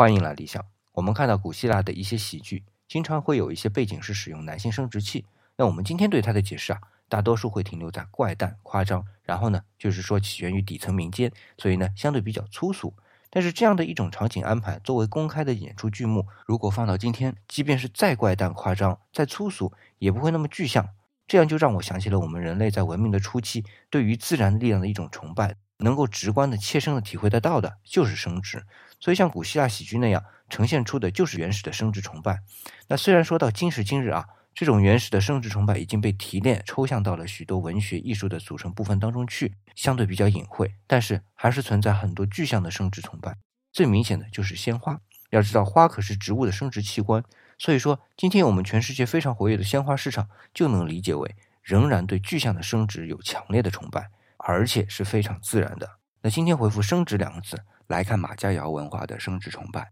欢迎来理想。我们看到古希腊的一些喜剧，经常会有一些背景是使用男性生殖器。那我们今天对它的解释啊，大多数会停留在怪诞、夸张，然后呢，就是说起源于底层民间，所以呢，相对比较粗俗。但是这样的一种场景安排，作为公开的演出剧目，如果放到今天，即便是再怪诞、夸张、再粗俗，也不会那么具象。这样就让我想起了我们人类在文明的初期对于自然力量的一种崇拜。能够直观的、切身的体会得到的，就是生殖。所以，像古希腊喜剧那样呈现出的，就是原始的生殖崇拜。那虽然说到今时今日啊，这种原始的生殖崇拜已经被提炼、抽象到了许多文学艺术的组成部分当中去，相对比较隐晦，但是还是存在很多具象的生殖崇拜。最明显的就是鲜花。要知道，花可是植物的生殖器官。所以说，今天我们全世界非常活跃的鲜花市场，就能理解为仍然对具象的生殖有强烈的崇拜。而且是非常自然的。那今天回复“生殖”两个字来看马家窑文化的生殖崇拜。